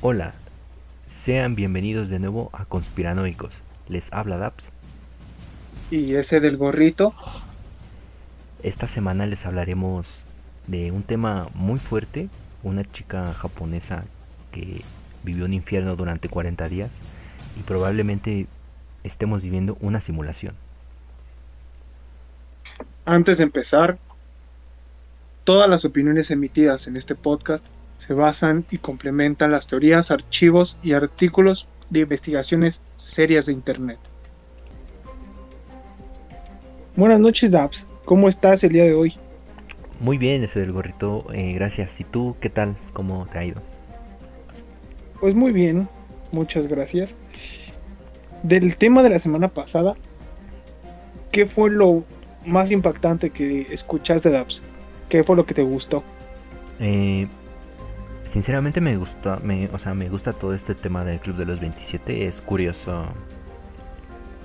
Hola, sean bienvenidos de nuevo a Conspiranoicos. Les habla Daps. Y ese del gorrito. Esta semana les hablaremos de un tema muy fuerte, una chica japonesa que vivió un infierno durante 40 días y probablemente estemos viviendo una simulación. Antes de empezar, todas las opiniones emitidas en este podcast se basan y complementan las teorías, archivos y artículos de investigaciones serias de Internet. Buenas noches, Dabs. ¿Cómo estás el día de hoy? Muy bien, ese del gorrito, eh, gracias. ¿Y tú qué tal? ¿Cómo te ha ido? Pues muy bien, muchas gracias. Del tema de la semana pasada, ¿qué fue lo más impactante que escuchaste, Dabs? ¿Qué fue lo que te gustó? Eh, sinceramente me gusta, me, o sea, me gusta todo este tema del Club de los 27. Es curioso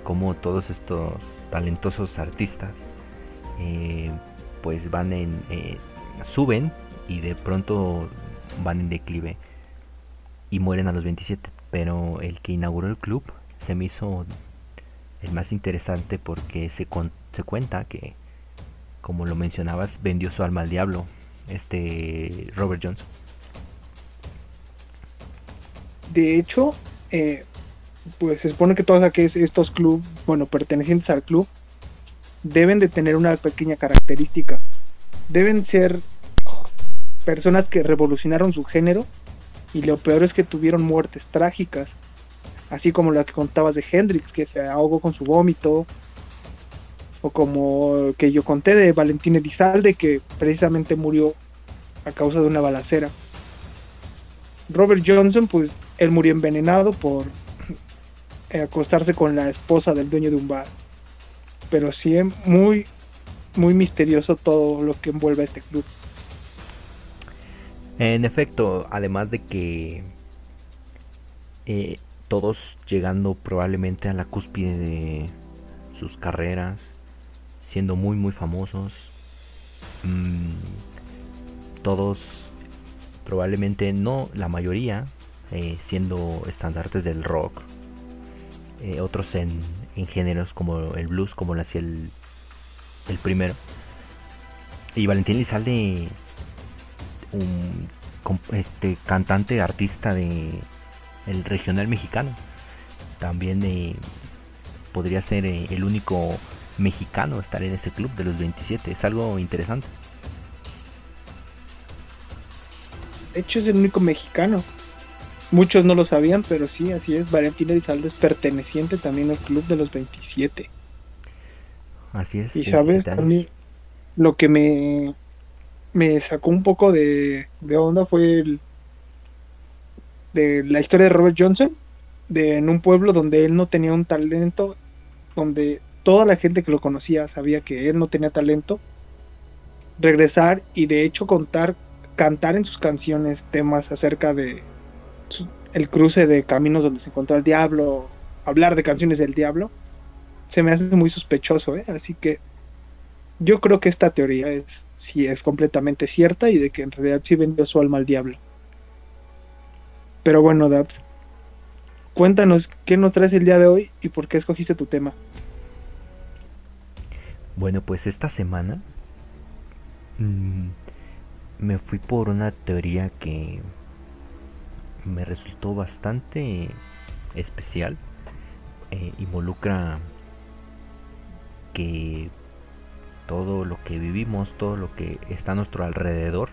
cómo todos estos talentosos artistas eh, pues van en eh, suben y de pronto van en declive y mueren a los 27 pero el que inauguró el club se me hizo el más interesante porque se, se cuenta que como lo mencionabas vendió su alma al diablo este Robert Johnson de hecho eh, pues se supone que todos estos clubes bueno pertenecientes al club deben de tener una pequeña característica. Deben ser personas que revolucionaron su género y lo peor es que tuvieron muertes trágicas, así como la que contabas de Hendrix, que se ahogó con su vómito, o como que yo conté de Valentín Elizalde, que precisamente murió a causa de una balacera. Robert Johnson, pues él murió envenenado por acostarse con la esposa del dueño de un bar pero sí es muy, muy misterioso todo lo que envuelve a este club. En efecto, además de que eh, todos llegando probablemente a la cúspide de sus carreras, siendo muy muy famosos, mm, todos probablemente no la mayoría eh, siendo estandartes del rock, eh, otros en géneros como el blues, como lo hacía el, el primero. Y Valentín Lizalde, un este, cantante, artista de el regional mexicano. También eh, podría ser el único mexicano estar en ese club de los 27. Es algo interesante. De hecho es el único mexicano. Muchos no lo sabían, pero sí, así es. Valentín Elizalde es perteneciente también al club de los 27. Así es. Y sabes, a mí lo que me, me sacó un poco de, de onda fue el, de la historia de Robert Johnson, de en un pueblo donde él no tenía un talento, donde toda la gente que lo conocía sabía que él no tenía talento, regresar y de hecho contar, cantar en sus canciones temas acerca de el cruce de caminos donde se encontró el diablo, hablar de canciones del diablo, se me hace muy sospechoso, ¿eh? Así que yo creo que esta teoría es si es completamente cierta y de que en realidad sí vendió su alma al diablo. Pero bueno, Dabs, cuéntanos qué nos traes el día de hoy y por qué escogiste tu tema. Bueno, pues esta semana mm, me fui por una teoría que me resultó bastante especial. Eh, involucra que todo lo que vivimos, todo lo que está a nuestro alrededor,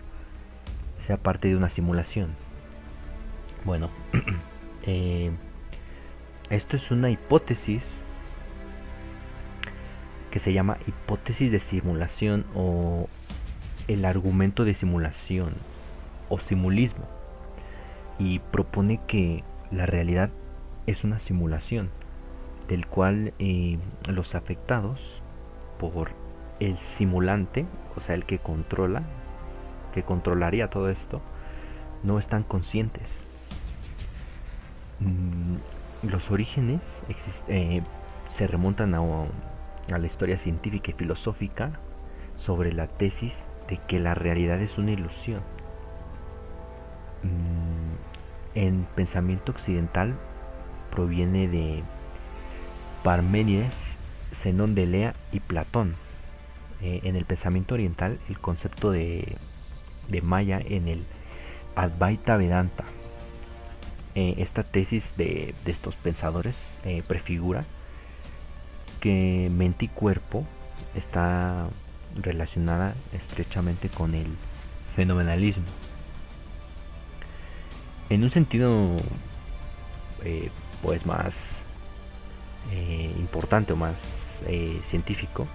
sea parte de una simulación. Bueno, eh, esto es una hipótesis que se llama hipótesis de simulación o el argumento de simulación o simulismo y propone que la realidad es una simulación del cual eh, los afectados por el simulante, o sea, el que controla, que controlaría todo esto, no están conscientes. Mm, los orígenes eh, se remontan a, a la historia científica y filosófica sobre la tesis de que la realidad es una ilusión. Mm, en pensamiento occidental proviene de Parménides, Zenón de Lea y Platón. Eh, en el pensamiento oriental, el concepto de, de Maya en el Advaita Vedanta. Eh, esta tesis de, estos pensadores eh, prefigura que mente y cuerpo está relacionada estrechamente con el fenomenalismo. En un sentido pues más eh, importante o más eh, científico,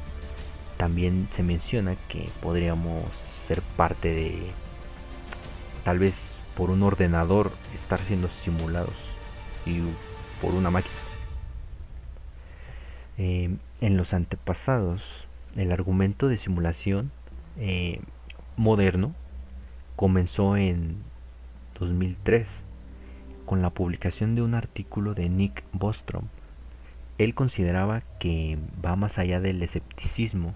también se menciona que podríamos ser parte de, tal vez por un ordenador, estar siendo simulados y por una máquina. Eh, en los antepasados, el argumento de simulación moderno comenzó en 2003 con la publicación de un artículo de Nick Bostrom él consideraba que va más allá del escepticismo,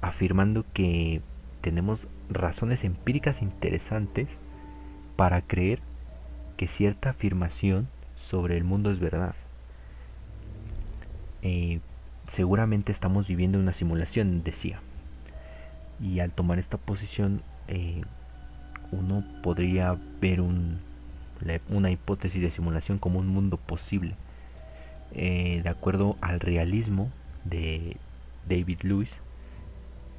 afirmando que tenemos razones empíricas interesantes para creer que cierta afirmación sobre el mundo es verdad. Eh, seguramente estamos viviendo una simulación, decía. Y al tomar esta posición, eh, uno podría ver una hipótesis de simulación como un mundo posible eh, de acuerdo al realismo de David Lewis,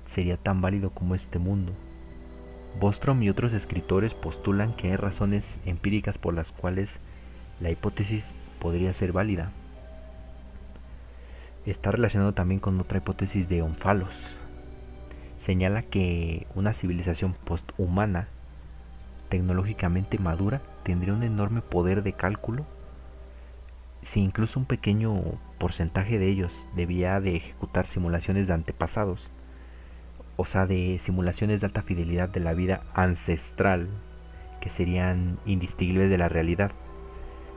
sería tan válido como este mundo. Bostrom y otros escritores postulan que hay razones empíricas por las cuales la hipótesis podría ser válida. Está relacionado también con otra hipótesis de Onfalos. Señala que una civilización posthumana, tecnológicamente madura, tendría un enorme poder de cálculo si incluso un pequeño porcentaje de ellos debía de ejecutar simulaciones de antepasados, o sea, de simulaciones de alta fidelidad de la vida ancestral, que serían indistinguibles de la realidad,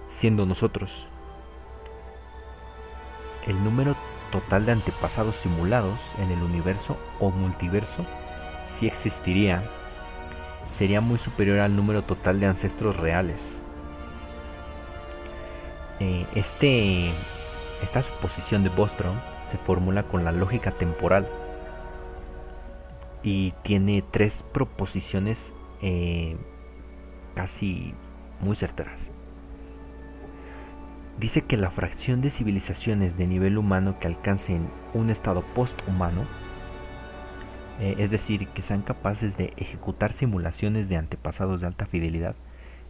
siendo nosotros. El número total de antepasados simulados en el universo o multiverso, si existiría, sería muy superior al número total de ancestros reales. Eh, este, esta suposición de Bostrom se formula con la lógica temporal y tiene tres proposiciones eh, casi muy certeras. Dice que la fracción de civilizaciones de nivel humano que alcancen un estado posthumano, eh, es decir, que sean capaces de ejecutar simulaciones de antepasados de alta fidelidad,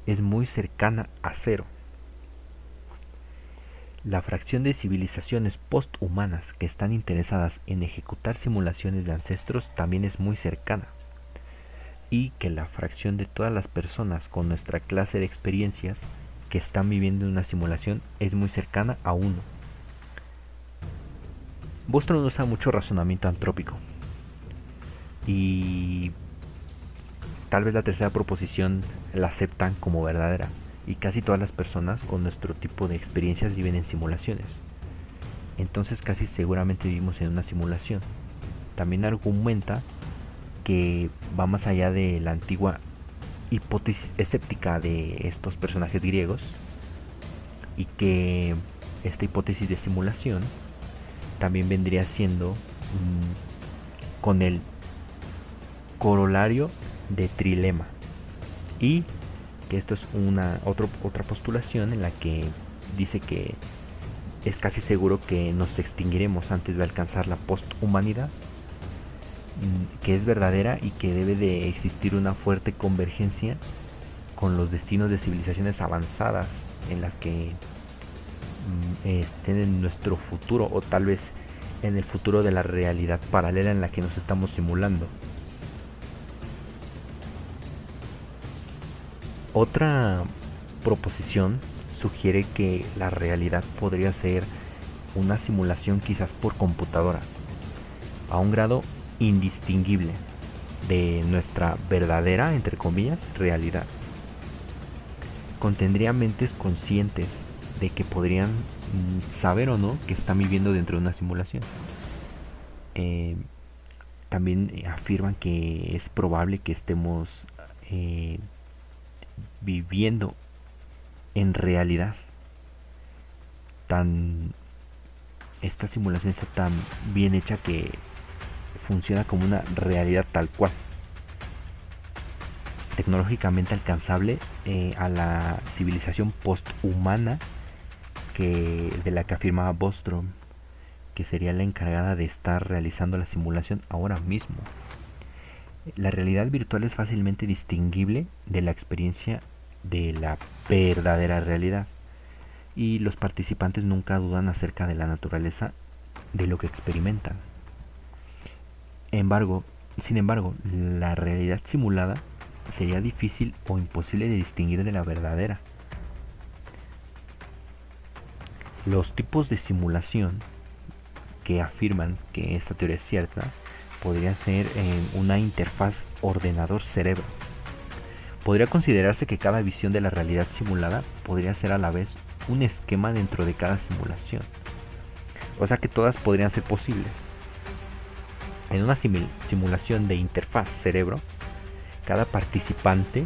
es muy cercana a cero. La fracción de civilizaciones posthumanas que están interesadas en ejecutar simulaciones de ancestros también es muy cercana. Y que la fracción de todas las personas con nuestra clase de experiencias que están viviendo una simulación es muy cercana a uno. Bostrom usa mucho razonamiento antrópico. Y tal vez la tercera proposición la aceptan como verdadera y casi todas las personas con nuestro tipo de experiencias viven en simulaciones. Entonces casi seguramente vivimos en una simulación. También argumenta que va más allá de la antigua hipótesis escéptica de estos personajes griegos y que esta hipótesis de simulación también vendría siendo mm, con el corolario de trilema. Y que esto es una otra postulación en la que dice que es casi seguro que nos extinguiremos antes de alcanzar la posthumanidad, que es verdadera y que debe de existir una fuerte convergencia con los destinos de civilizaciones avanzadas en las que mm, estén en nuestro futuro o tal vez en el futuro de la realidad paralela en la que nos estamos simulando. Otra proposición sugiere que la realidad podría ser una simulación quizás por computadora, a un grado indistinguible de nuestra verdadera, entre comillas, realidad. Contendría mentes conscientes de que podrían mm, saber o no que están viviendo dentro de una simulación. Eh, también afirman que es probable que estemos eh, viviendo en realidad tan esta simulación está tan bien hecha que funciona como una realidad tal cual tecnológicamente alcanzable eh, a la civilización posthumana que de la que afirmaba Bostrom que sería la encargada de estar realizando la simulación ahora mismo la realidad virtual es fácilmente distinguible de la experiencia de la verdadera realidad y los participantes nunca dudan acerca de la naturaleza de lo que experimentan. Sin embargo, la realidad simulada sería difícil o imposible de distinguir de la verdadera. Los tipos de simulación que afirman que esta teoría es cierta podría ser una interfaz ordenador-cerebro. Podría considerarse que cada visión de la realidad simulada podría ser a la vez un esquema dentro de cada simulación. O sea que todas podrían ser posibles. En una simulación de interfaz cerebro, cada participante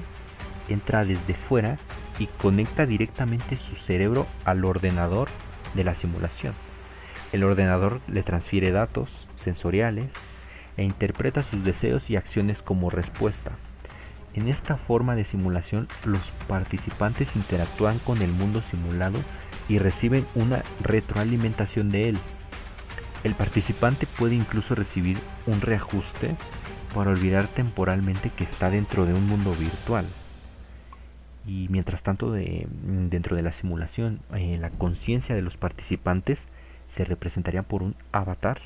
entra desde fuera y conecta directamente su cerebro al ordenador de la simulación. El ordenador le transfiere datos sensoriales e interpreta sus deseos y acciones como respuesta. En esta forma de simulación, los participantes interactúan con el mundo simulado y reciben una retroalimentación de él. El participante puede incluso recibir un reajuste para olvidar temporalmente que está dentro de un mundo virtual. Y mientras tanto, dentro de la simulación, eh, la conciencia de los participantes se representaría por un avatar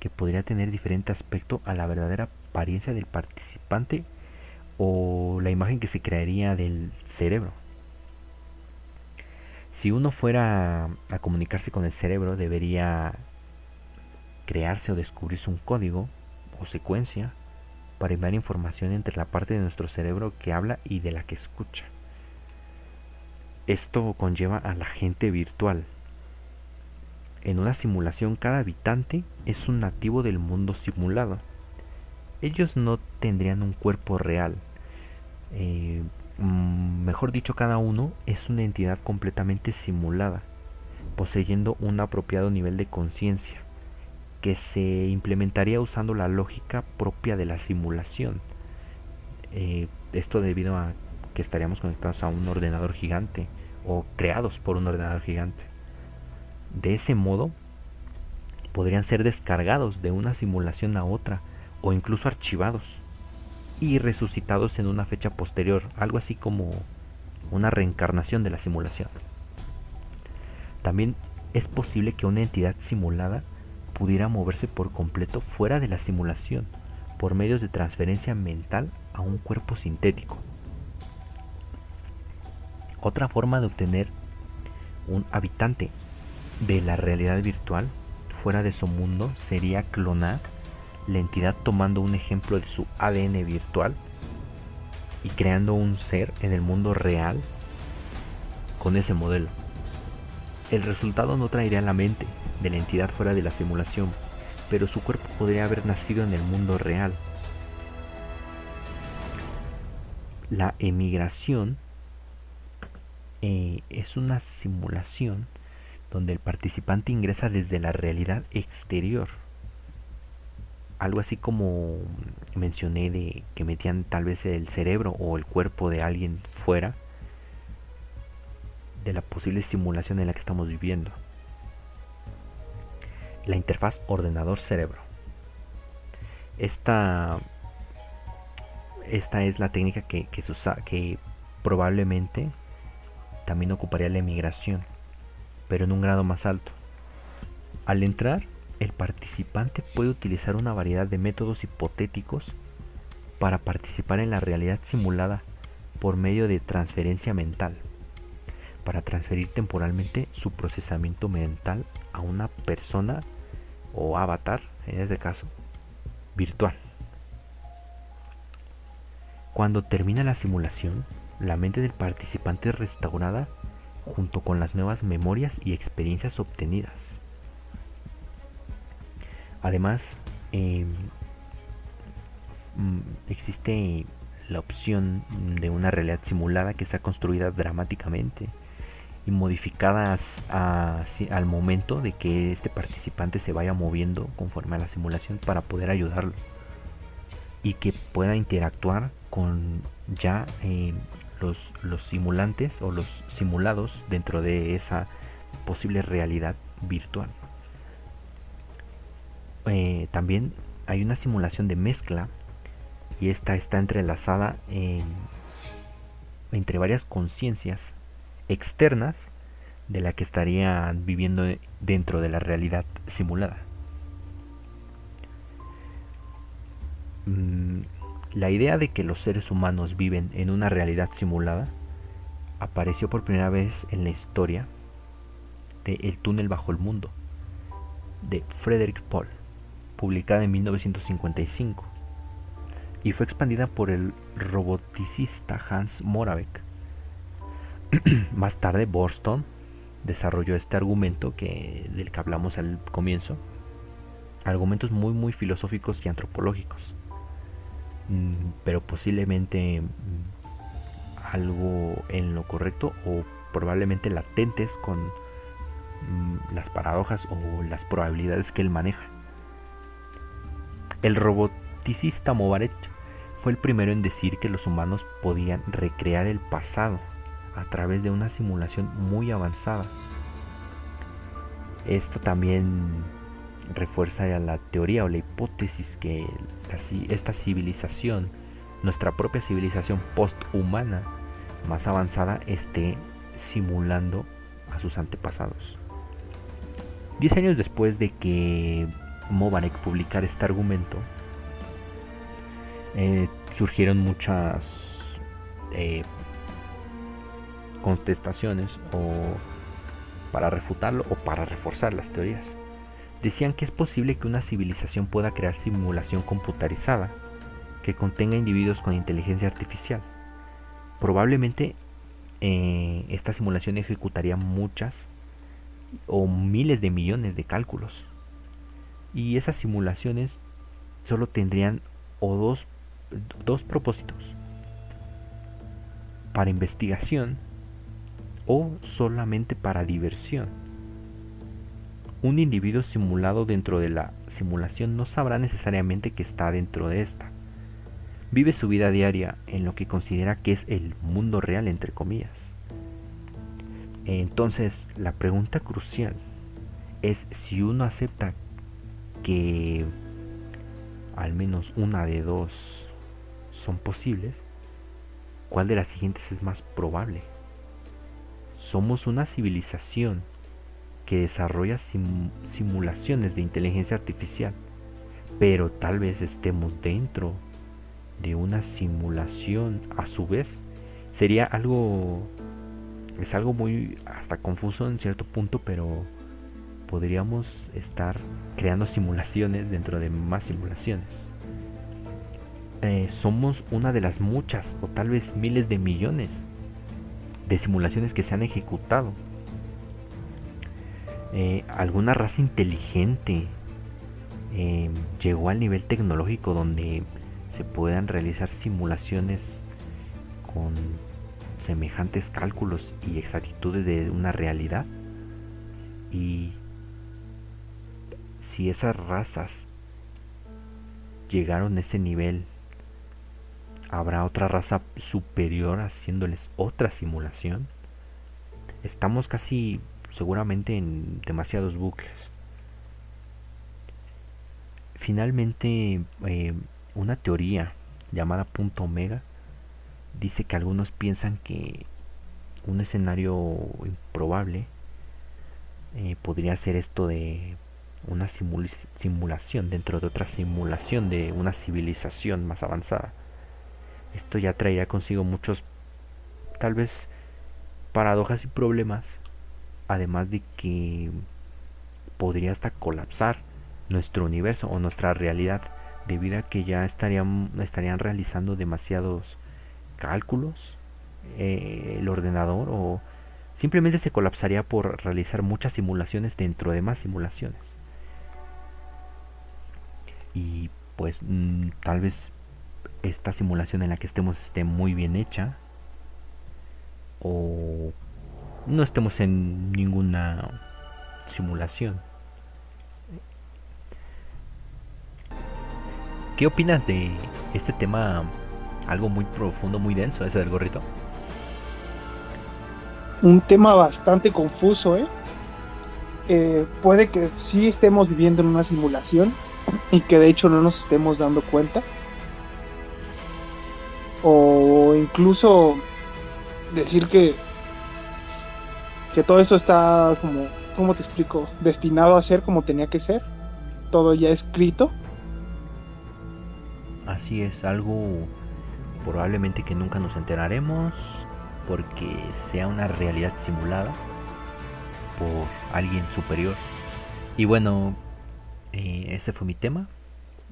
que podría tener diferente aspecto a la verdadera apariencia del participante o la imagen que se crearía del cerebro. Si uno fuera a comunicarse con el cerebro, debería crearse o descubrirse un código o secuencia para enviar información entre la parte de nuestro cerebro que habla y de la que escucha. Esto conlleva a la gente virtual. En una simulación cada habitante es un nativo del mundo simulado. Ellos no tendrían un cuerpo real, eh, mm, mejor dicho, cada uno es una entidad completamente simulada, poseyendo un apropiado nivel de conciencia, que se implementaría usando la lógica propia de la simulación. Eh, esto debido a que estaríamos conectados a un ordenador gigante o creados por un ordenador gigante. De ese modo, podrían ser descargados de una simulación a otra o incluso archivados y resucitados en una fecha posterior, algo así como una reencarnación de la simulación. También es posible que una entidad simulada pudiera moverse por completo fuera de la simulación por medios de transferencia mental a un cuerpo sintético. Otra forma de obtener un habitante de la realidad virtual fuera de su mundo sería clonar la entidad tomando un ejemplo de su ADN virtual y creando un ser en el mundo real con ese modelo. El resultado no traería la mente de la entidad fuera de la simulación, pero su cuerpo podría haber nacido en el mundo real. La emigración eh, es una simulación donde el participante ingresa desde la realidad exterior algo así como mencioné de que metían tal vez el cerebro o el cuerpo de alguien fuera de la posible simulación en la que estamos viviendo. La interfaz ordenador-cerebro. Esta, esta es la técnica que, que, usa, que probablemente también ocuparía la emigración, pero en un grado más alto. Al entrar, el participante puede utilizar una variedad de métodos hipotéticos para participar en la realidad simulada por medio de transferencia mental, para transferir temporalmente su procesamiento mental a una persona o avatar, en este caso, virtual. Cuando termina la simulación, la mente del participante es restaurada junto con las nuevas memorias y experiencias obtenidas. Además, em, mm, existe la opción de una realidad simulada que sea construida dramáticamente y modificadas al momento de que este participante se vaya moviendo conforme a la simulación para poder ayudarlo y que pueda interactuar con ya eh, los, los simulantes o los simulados dentro de esa posible realidad virtual. Eh, también hay una simulación de mezcla y esta está entrelazada entre varias conciencias externas de la que estarían viviendo dentro de la realidad simulada. Mm, la idea de que los seres humanos viven en una realidad simulada apareció por primera vez en la historia de El túnel bajo el mundo de Frederick Paul, publicada en 1955, y fue expandida por el roboticista Hans Moravec. Más tarde, Borston desarrolló este argumento que, del que hablamos al comienzo, argumentos muy muy filosóficos y antropológicos. Mm, pero posiblemente mm, algo en lo correcto o probablemente latentes con mm, las paradojas o las probabilidades que él maneja. El roboticista Movaret fue el primero en decir que los humanos podían recrear el pasado a través de una simulación muy avanzada. Esto también refuerza la teoría o la hipótesis que esta civilización, nuestra propia civilización posthumana más avanzada, esté simulando a sus antepasados. Diez años después de que Mobarek publicara este argumento, eh, surgieron muchas eh, contestaciones o para refutarlo o para reforzar las teorías decían que es posible que una civilización pueda crear simulación computarizada que contenga individuos con inteligencia artificial. Probablemente eh, esta simulación ejecutaría muchas o miles de millones de cálculos. Y esas simulaciones solo tendrían o dos, dos propósitos. Para investigación o solamente para diversión un individuo simulado dentro de la simulación no sabrá necesariamente que está dentro de esta. Vive su vida diaria en lo que considera que es el mundo real, entre comillas. Entonces, la pregunta crucial es si uno acepta que al menos una de dos son posibles, ¿cuál de las siguientes es más probable? Somos una civilización que desarrolla simulaciones de inteligencia artificial, pero tal vez estemos dentro de una simulación a su vez. Sería algo, es algo muy hasta confuso en cierto punto, pero podríamos estar creando simulaciones dentro de más simulaciones. Eh, somos una de las muchas o tal vez miles de millones de simulaciones que se han ejecutado. Eh, alguna raza inteligente eh, llegó al nivel tecnológico donde se puedan realizar simulaciones con semejantes cálculos y exactitudes de una realidad. Y si esas razas llegaron a ese nivel habrá otra raza superior haciéndoles otra simulación estamos casi seguramente en demasiados bucles. Finalmente, eh, una teoría llamada punto omega dice que algunos piensan que un escenario improbable eh, podría ser esto de una simulación dentro de otra simulación de una civilización más avanzada. Esto ya traería consigo muchos, tal vez, paradojas y problemas además de que podría hasta colapsar nuestro universo o nuestra realidad debido a que ya estarían, realizando demasiados cálculos eh, el ordenador o simplemente se colapsaría por realizar muchas simulaciones dentro de más simulaciones. Y pues mm, tal vez esta simulación en la que estemos esté muy bien hecha o no estemos en ninguna simulación. ¿Qué opinas de este tema algo muy profundo, muy denso, ese del gorrito? Un tema bastante confuso, ¿eh? eh puede que sí estemos viviendo en una simulación y que de hecho no nos estemos dando cuenta. O incluso decir que, que todo esto está como, ¿cómo te explico? Destinado a ser como tenía que ser. Todo ya escrito Así es, algo probablemente que nunca nos enteraremos porque sea una realidad simulada por alguien superior. Y bueno, eh, ese fue mi tema.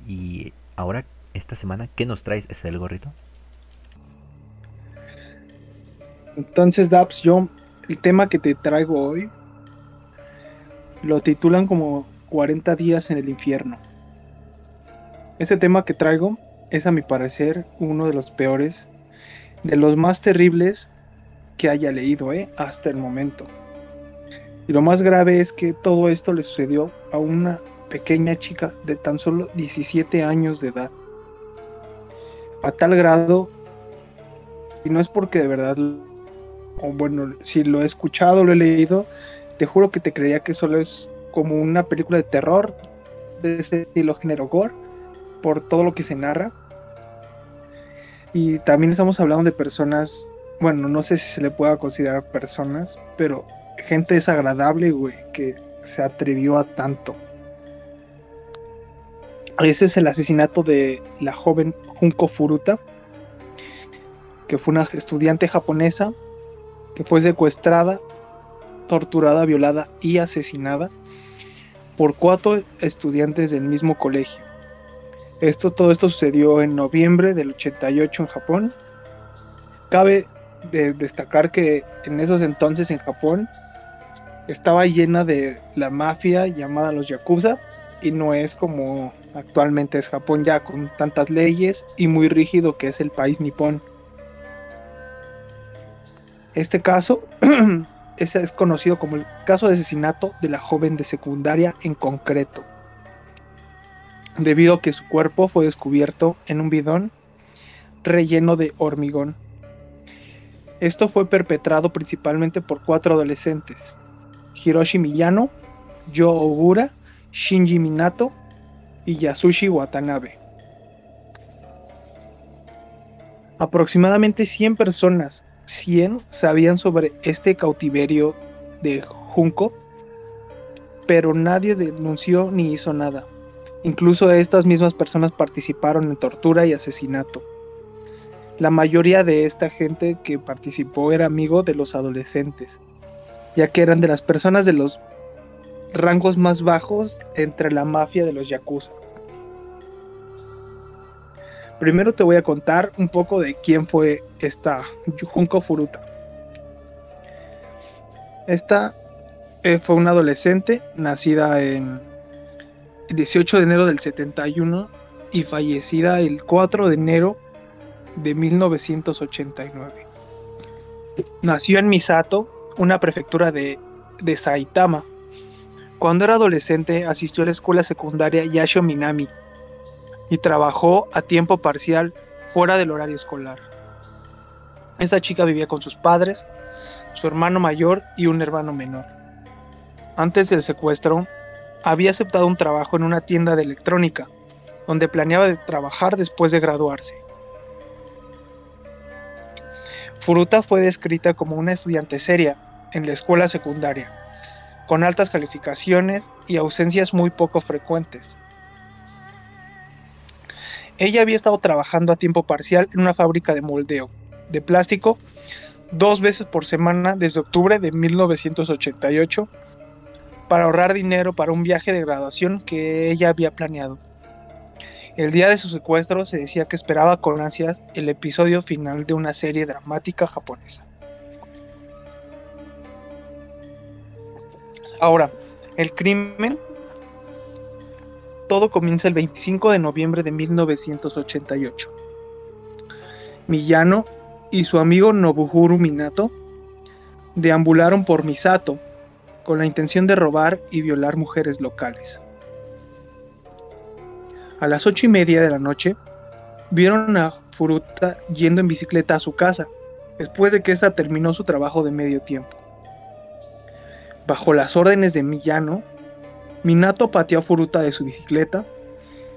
Y ahora, esta semana, ¿qué nos traes ese del gorrito? Entonces, Daps, yo el tema que te traigo hoy lo titulan como 40 días en el infierno. Ese tema que traigo es a mi parecer uno de los peores, de los más terribles que haya leído ¿eh? hasta el momento. Y lo más grave es que todo esto le sucedió a una pequeña chica de tan solo 17 años de edad. A tal grado, y no es porque de verdad, o bueno, si lo he escuchado, lo he leído, te juro que te creía que solo es como una película de terror de ese estilo género gore por todo lo que se narra. Y también estamos hablando de personas, bueno, no sé si se le pueda considerar personas, pero gente desagradable, güey, que se atrevió a tanto. Ese es el asesinato de la joven Junko Furuta, que fue una estudiante japonesa que fue secuestrada, torturada, violada y asesinada por cuatro estudiantes del mismo colegio. Esto, todo esto sucedió en noviembre del 88 en Japón. Cabe destacar que en esos entonces en Japón estaba llena de la mafia llamada los yakuza y no es como actualmente es Japón ya con tantas leyes y muy rígido que es el país nipón. Este caso es conocido como el caso de asesinato de la joven de secundaria en concreto debido a que su cuerpo fue descubierto en un bidón relleno de hormigón. Esto fue perpetrado principalmente por cuatro adolescentes, Hiroshi Miyano, Yo Ogura, Shinji Minato y Yasushi Watanabe. Aproximadamente 100 personas, 100 sabían sobre este cautiverio de Junko, pero nadie denunció ni hizo nada. Incluso estas mismas personas participaron en tortura y asesinato. La mayoría de esta gente que participó era amigo de los adolescentes, ya que eran de las personas de los rangos más bajos entre la mafia de los yakuza. Primero te voy a contar un poco de quién fue esta Junko Furuta. Esta eh, fue una adolescente nacida en el 18 de enero del 71 y fallecida el 4 de enero de 1989. Nació en Misato, una prefectura de, de Saitama. Cuando era adolescente asistió a la escuela secundaria Yasho Minami y trabajó a tiempo parcial fuera del horario escolar. Esta chica vivía con sus padres, su hermano mayor y un hermano menor. Antes del secuestro, había aceptado un trabajo en una tienda de electrónica, donde planeaba trabajar después de graduarse. Furuta fue descrita como una estudiante seria en la escuela secundaria, con altas calificaciones y ausencias muy poco frecuentes. Ella había estado trabajando a tiempo parcial en una fábrica de moldeo de plástico dos veces por semana desde octubre de 1988 para ahorrar dinero para un viaje de graduación que ella había planeado. El día de su secuestro se decía que esperaba con ansias el episodio final de una serie dramática japonesa. Ahora, el crimen todo comienza el 25 de noviembre de 1988. Miyano y su amigo Nobuhuru Minato deambularon por Misato con la intención de robar y violar mujeres locales. A las ocho y media de la noche, vieron a Furuta yendo en bicicleta a su casa, después de que ésta terminó su trabajo de medio tiempo. Bajo las órdenes de Miyano, Minato pateó a Furuta de su bicicleta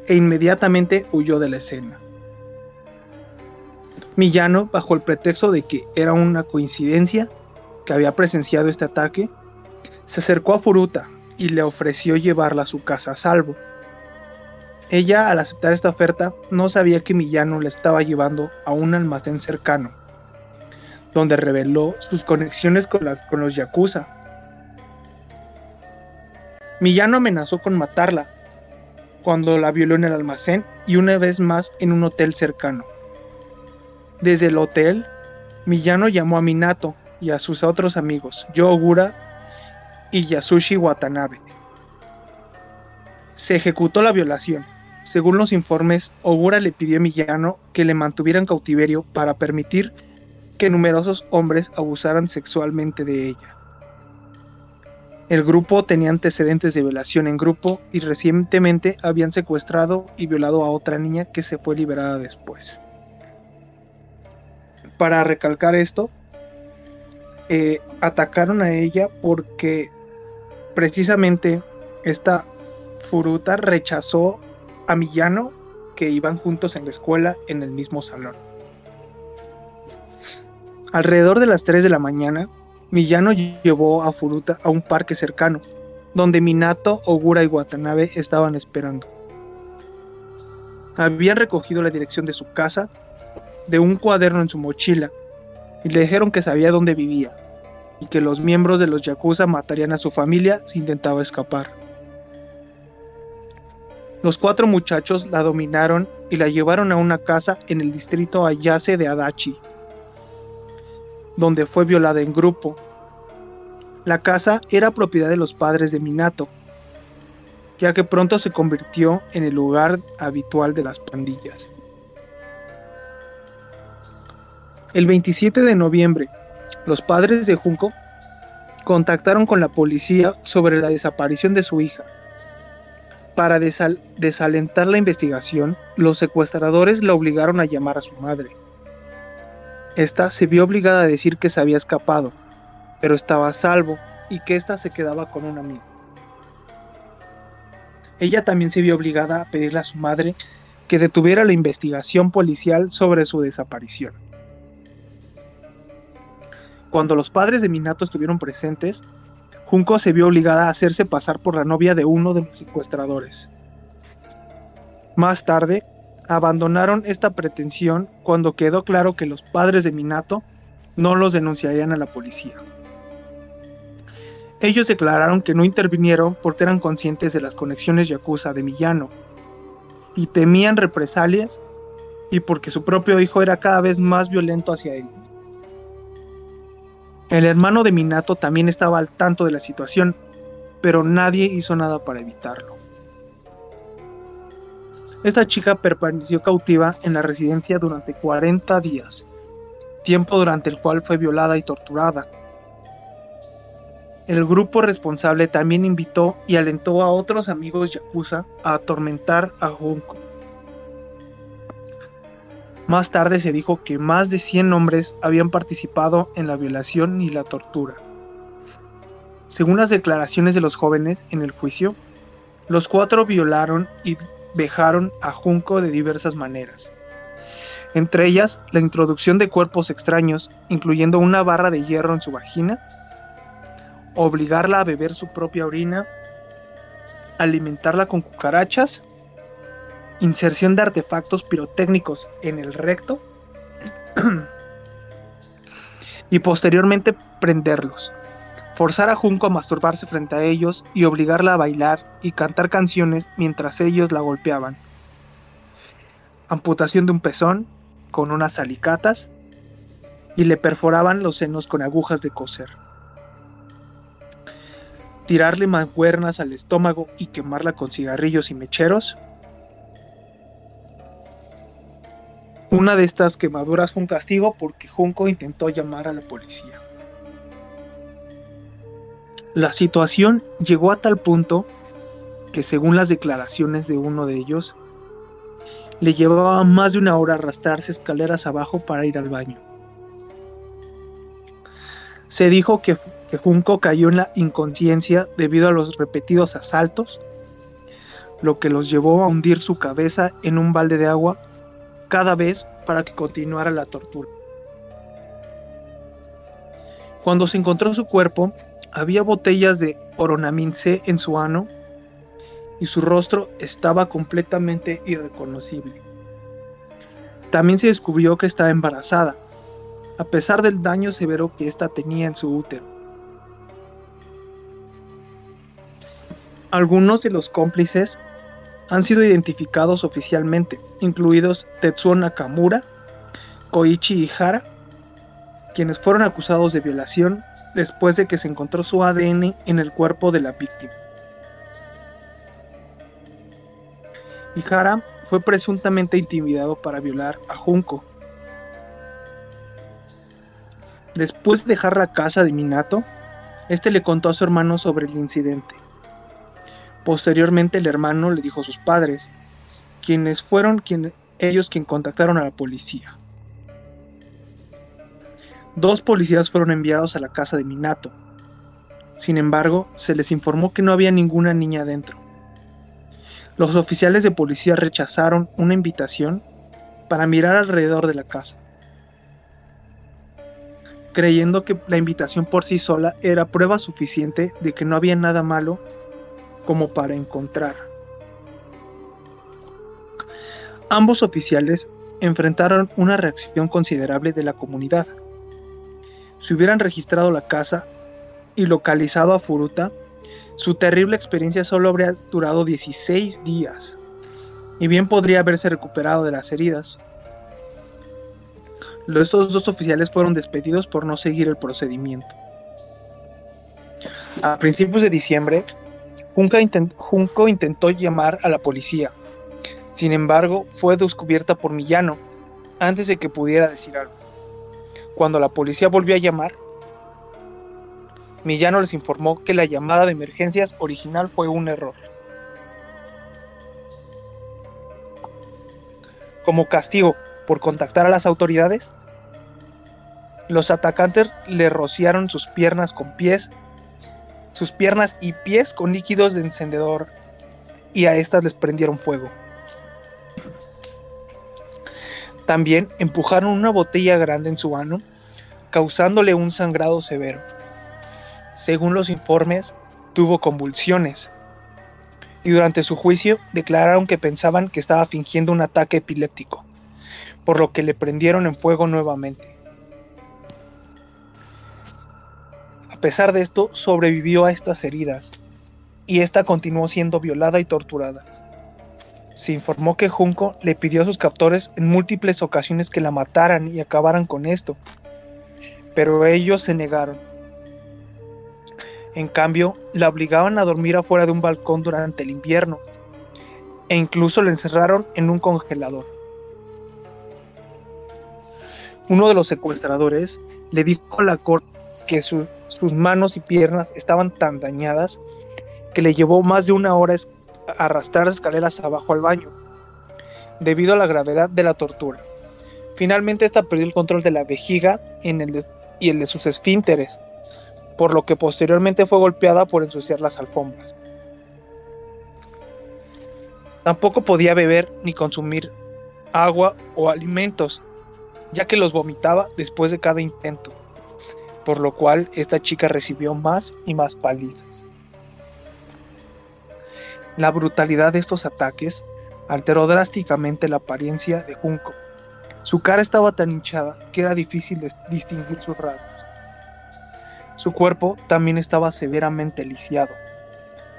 e inmediatamente huyó de la escena. Miyano, bajo el pretexto de que era una coincidencia que había presenciado este ataque, se acercó a Furuta y le ofreció llevarla a su casa a salvo. Ella, al aceptar esta oferta, no sabía que Miyano la estaba llevando a un almacén cercano, donde reveló sus conexiones con, con los Yakuza. Miyano amenazó con matarla cuando la violó en el almacén y una vez más en un hotel cercano. Desde el hotel, Miyano llamó a Minato y a sus otros amigos, Yo Ogura y Yasushi Watanabe. Se ejecutó la violación. Según los informes, Ogura le pidió a Miyano que le mantuviera en cautiverio para permitir que numerosos hombres abusaran sexualmente de ella. El grupo tenía antecedentes de violación en grupo y recientemente habían secuestrado y violado a otra niña que se fue liberada después. Para recalcar esto, eh, atacaron a ella porque precisamente esta Furuta rechazó a Millano que iban juntos en la escuela en el mismo salón. Alrededor de las 3 de la mañana, Millano llevó a Furuta a un parque cercano, donde Minato, Ogura y Watanabe estaban esperando. Habían recogido la dirección de su casa, de un cuaderno en su mochila, y le dijeron que sabía dónde vivía, y que los miembros de los Yakuza matarían a su familia si intentaba escapar. Los cuatro muchachos la dominaron y la llevaron a una casa en el distrito Ayase de Adachi, donde fue violada en grupo. La casa era propiedad de los padres de Minato, ya que pronto se convirtió en el lugar habitual de las pandillas. El 27 de noviembre, los padres de Junko contactaron con la policía sobre la desaparición de su hija. Para desalentar la investigación, los secuestradores la obligaron a llamar a su madre. Esta se vio obligada a decir que se había escapado, pero estaba a salvo y que ésta se quedaba con un amigo. Ella también se vio obligada a pedirle a su madre que detuviera la investigación policial sobre su desaparición. Cuando los padres de Minato estuvieron presentes, Junko se vio obligada a hacerse pasar por la novia de uno de los secuestradores. Más tarde, abandonaron esta pretensión cuando quedó claro que los padres de Minato no los denunciarían a la policía. Ellos declararon que no intervinieron porque eran conscientes de las conexiones yakuza de Millano y temían represalias y porque su propio hijo era cada vez más violento hacia él. El hermano de Minato también estaba al tanto de la situación, pero nadie hizo nada para evitarlo. Esta chica permaneció cautiva en la residencia durante 40 días, tiempo durante el cual fue violada y torturada. El grupo responsable también invitó y alentó a otros amigos yakuza a atormentar a Junko. Más tarde se dijo que más de 100 hombres habían participado en la violación y la tortura. Según las declaraciones de los jóvenes en el juicio, los cuatro violaron y vejaron a Junko de diversas maneras. Entre ellas, la introducción de cuerpos extraños, incluyendo una barra de hierro en su vagina, obligarla a beber su propia orina, alimentarla con cucarachas, inserción de artefactos pirotécnicos en el recto y posteriormente prenderlos forzar a Junko a masturbarse frente a ellos y obligarla a bailar y cantar canciones mientras ellos la golpeaban. Amputación de un pezón con unas alicatas y le perforaban los senos con agujas de coser. Tirarle mancuernas al estómago y quemarla con cigarrillos y mecheros. Una una de estas quemaduras fue un castigo porque Junco intentó llamar a la policía. La situación llegó a tal punto que según las declaraciones de uno de ellos, le llevaba más de una hora arrastrarse escaleras abajo para ir al baño. Se dijo que, Junco cayó en la inconsciencia debido a los repetidos asaltos, lo que los llevó a hundir su cabeza en un balde de agua cada vez para que continuara la tortura. Cuando se encontró su cuerpo, había botellas de Oronamin C en su ano y su rostro estaba completamente irreconocible. También se descubrió que estaba embarazada, a pesar del daño severo que ésta tenía en su útero. Algunos de los cómplices han sido identificados oficialmente, incluidos Tetsuo Nakamura, Koichi Ihara, quienes fueron acusados de violación después de que se encontró su ADN en el cuerpo de la víctima. Ihara fue presuntamente intimidado para violar a Junko. Después de dejar la casa de Minato, este le contó a su hermano sobre el incidente. Posteriormente el hermano le dijo a sus padres, quienes fueron ellos quienes contactaron a la policía. Dos policías fueron enviados a la casa de Minato. Sin embargo, se les informó que no había ninguna niña dentro. Los oficiales de policía rechazaron una invitación para mirar alrededor de la casa, creyendo que la invitación por sí sola era prueba suficiente de que no había nada malo como para encontrar. Ambos oficiales enfrentaron una reacción considerable de la comunidad. Si hubieran registrado la casa y localizado a Furuta, su terrible experiencia solo habría durado 16 días, y bien podría haberse recuperado de las heridas. Estos dos oficiales fueron despedidos por no seguir el procedimiento. A principios de diciembre, Junko intentó llamar a la policía. Sin embargo, fue descubierta por Millano antes de que pudiera decir algo. Cuando la policía volvió a llamar, Millano les informó que la llamada de emergencias original fue un error. Como castigo por contactar a las autoridades, los atacantes le rociaron sus piernas con pies, sus piernas y pies con líquidos de encendedor y a estas les prendieron fuego. También empujaron una botella grande en su ano, causándole un sangrado severo. Según los informes, tuvo convulsiones. Y durante su juicio declararon que pensaban que estaba fingiendo un ataque epiléptico, por lo que le prendieron en fuego nuevamente. A pesar de esto, sobrevivió a estas heridas, y esta continuó siendo violada y torturada. Se informó que Junco le pidió a sus captores en múltiples ocasiones que la mataran y acabaran con esto, pero ellos se negaron en cambio, la obligaban a dormir afuera de un balcón durante el invierno e incluso la encerraron en un congelador. Uno de los secuestradores le dijo a la corte que sus manos y piernas estaban tan dañadas que le llevó más de una hora arrastrar escaleras abajo al baño, debido a la gravedad de la tortura. Finalmente esta perdió el control de la vejiga y el de sus esfínteres, por lo que posteriormente fue golpeada por ensuciar las alfombras. Tampoco podía beber ni consumir agua o alimentos, ya que los vomitaba después de cada intento, por lo cual esta chica recibió más y más palizas. La brutalidad de estos ataques alteró drásticamente la apariencia de Junko. Su cara estaba tan hinchada que era difícil distinguir sus rasgos. Su cuerpo también estaba severamente lisiado,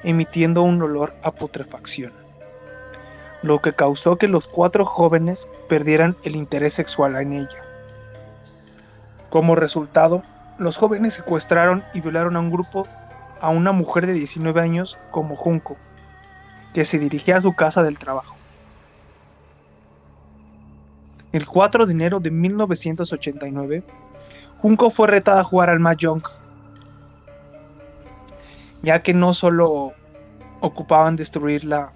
emitiendo un olor a putrefacción, lo que causó que los cuatro jóvenes perdieran el interés sexual en ella. Como resultado, los jóvenes secuestraron y violaron a un grupo a una mujer de 19 años como Junco, que se dirigía a su casa del trabajo. el 4 de enero de 1989, Junko fue retada a jugar al Mahjong, ya que no solo ocupaban destruirla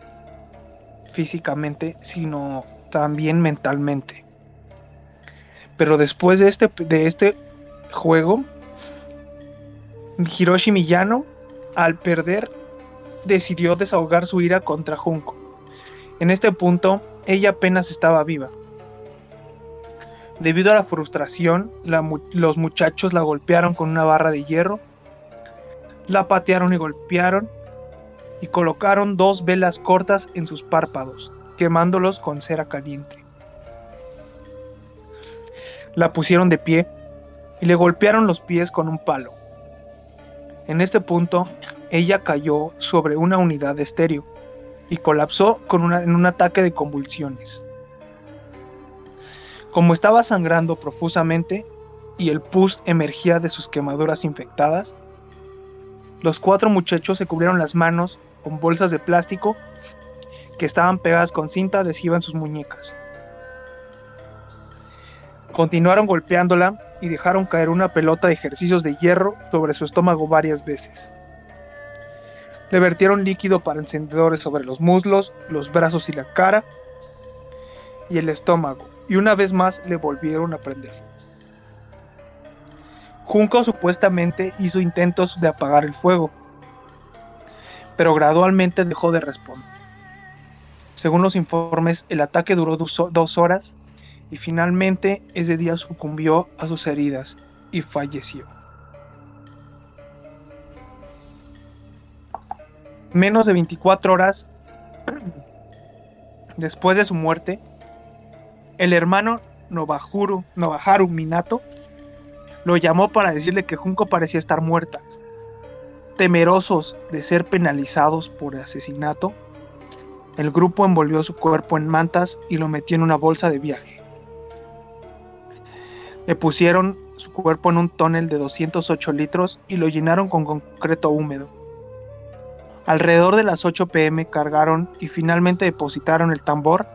físicamente, sino también mentalmente. Pero después de este, de este juego, Hiroshi Miyano, al perder, decidió desahogar su ira contra Junko. En este punto, ella apenas estaba viva. Debido a la frustración, los muchachos la golpearon con una barra de hierro, la patearon y golpearon, y colocaron dos velas cortas en sus párpados, quemándolos con cera caliente. La pusieron de pie y le golpearon los pies con un palo. En este punto, ella cayó sobre una unidad de estéreo y colapsó con en un ataque de convulsiones. Como estaba sangrando profusamente y el pus emergía de sus quemaduras infectadas, los cuatro muchachos se cubrieron las manos con bolsas de plástico que estaban pegadas con cinta adhesiva en sus muñecas. Continuaron golpeándola y dejaron caer una pelota de ejercicios de hierro sobre su estómago varias veces. Le vertieron líquido para encendedores sobre los muslos, los brazos y la cara y el estómago, y una vez más le volvieron a prender. Junko supuestamente hizo intentos de apagar el fuego, pero gradualmente dejó de responder. Según los informes, el ataque duró dos horas y finalmente ese día sucumbió a sus heridas y falleció. Menos de 24 horas después de su muerte, el hermano Nobaharu, Nobaharu Minato lo llamó para decirle que Junko parecía estar muerta. Temerosos de ser penalizados por asesinato, el grupo envolvió su cuerpo en mantas y lo metió en una bolsa de viaje. Le pusieron su cuerpo en un tonel de 208 litros y lo llenaron con concreto húmedo. Alrededor de las 8 pm cargaron y finalmente depositaron el tambor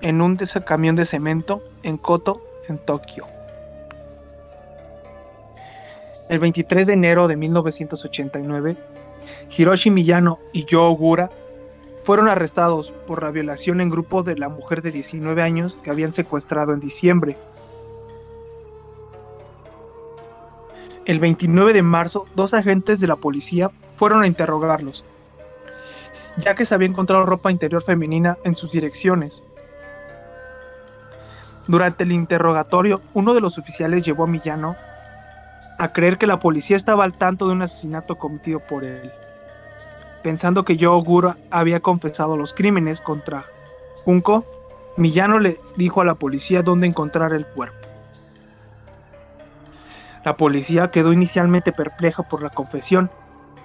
en un camión de cemento en Koto, en Tokio. El 23 de enero de 1989, Hiroshi Miyano y Joe Ogura fueron arrestados por la violación en grupo de la mujer de 19 años que habían secuestrado en diciembre El 29 de marzo, dos agentes de la policía fueron a interrogarlos, ya que se había encontrado ropa interior femenina en sus direcciones. Durante el interrogatorio, uno de los oficiales llevó a Millano a creer que la policía estaba al tanto de un asesinato cometido por él, pensando que Joe Gura había confesado los crímenes contra Junko. Millano le dijo a la policía dónde encontrar el cuerpo. La policía quedó inicialmente perpleja por la confesión,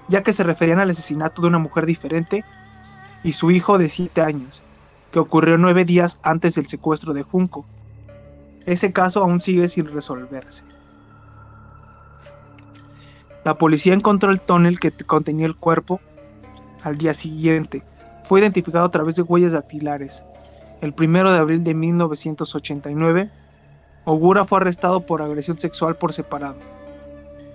ya que se referían al asesinato de una mujer diferente y su hijo de 7 años, que ocurrió nueve días antes del secuestro de Junco. Ese caso aún sigue sin resolverse. La policía encontró el tonel que contenía el cuerpo al día siguiente. Fue identificado a través de huellas dactilares. El 1 de abril de 1989 Ogura fue arrestado por agresión sexual por separado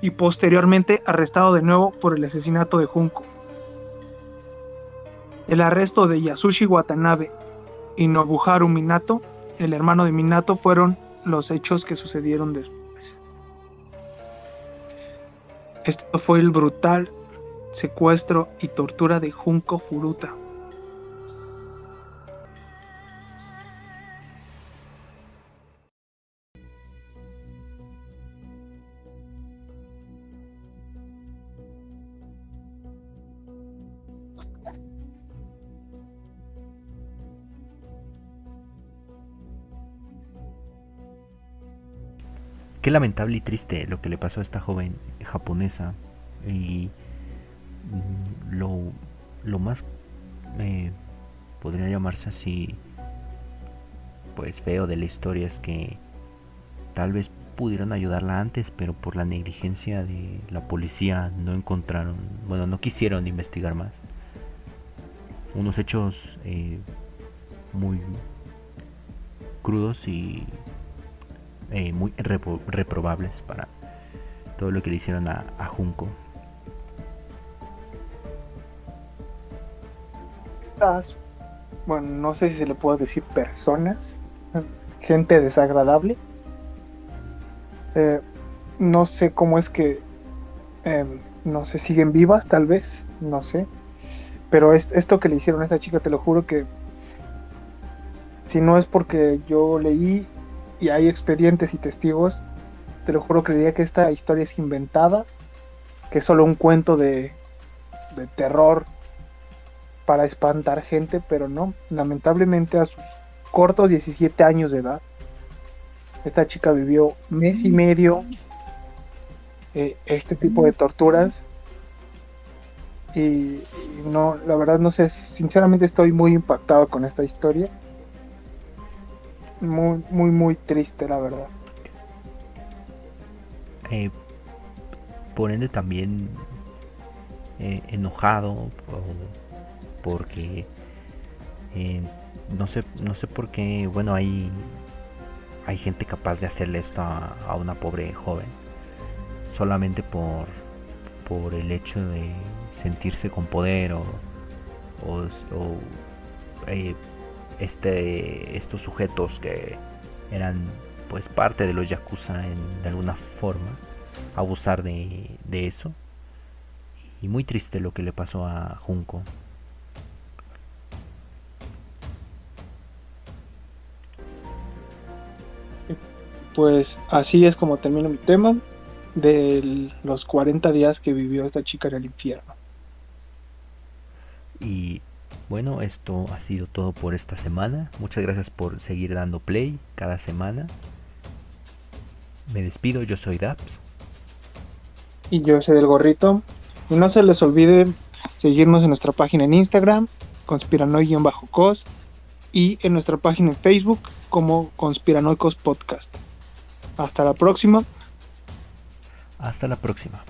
y posteriormente arrestado de nuevo por el asesinato de Junko. El arresto de Yasushi Watanabe y Nobuharu Minato, el hermano de Minato, fueron los hechos que sucedieron después. Esto fue el brutal secuestro y tortura de Junko Furuta. Qué lamentable y triste lo que le pasó a esta joven japonesa. Y mm, lo, más eh, podría llamarse así, pues feo de la historia es que tal vez pudieron ayudarla antes, pero por la negligencia de la policía no encontraron, bueno, no quisieron investigar más. Unos hechos eh, muy crudos y eh, muy reprobables para todo lo que le hicieron a, a. Estas, bueno, no sé si se le puedo decir personas, gente desagradable. Eh, no sé cómo es que em, no sé, siguen vivas tal vez, no sé. Pero es, esto que le hicieron a esta chica, te lo juro que si no es porque yo leí y hay expedientes y testigos, te lo juro creería que esta historia es inventada, que es solo un cuento de, terror para espantar gente, pero no, lamentablemente a sus cortos 17 años de edad, esta chica vivió mes y medio eh, este tipo de torturas y, no, la verdad no sé, sinceramente estoy muy impactado con esta historia. Muy, muy, muy triste, la verdad. Eh, por ende también eh, enojado porque eh, no sé no sé por qué bueno hay hay gente capaz de hacerle esto a, una pobre joven solamente por por el hecho de sentirse con poder o, eh, este, estos sujetos que eran pues parte de los yakuza en, de alguna forma abusar de, de eso y muy triste lo que le pasó a Junko pues así es como termina mi tema de los 40 días que vivió esta chica en el infierno. Y bueno, esto ha sido todo por esta semana. Muchas gracias por seguir dando play cada semana. Me despido, yo soy Daps. Y yo soy del gorrito. Y no se les olvide seguirnos en nuestra página en Instagram, conspiranoic-cos, y en nuestra página en Facebook como Conspiranoicos Podcast. Hasta la próxima. Hasta la próxima.